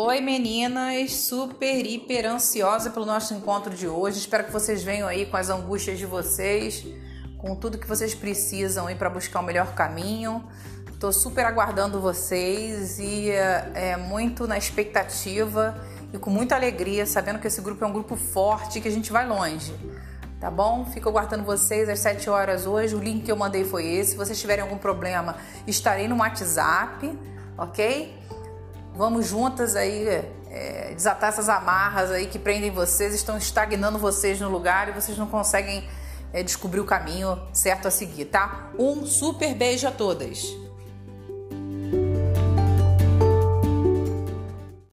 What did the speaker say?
Oi meninas, super, hiper ansiosa pelo nosso encontro de hoje. Espero que vocês venham aí com as angústias de vocês, com tudo que vocês precisam aí para buscar o melhor caminho. Tô super aguardando vocês e é, é, muito na expectativa e com muita alegria, sabendo que esse grupo é um grupo forte que a gente vai longe. Tá bom? Fico aguardando vocês às 7 horas hoje. O link que eu mandei foi esse. Se vocês tiverem algum problema, estarei no WhatsApp, ok? Vamos juntas aí é, desatar essas amarras aí que prendem vocês, estão estagnando vocês no lugar e vocês não conseguem é, descobrir o caminho certo a seguir, tá? Um super beijo a todas!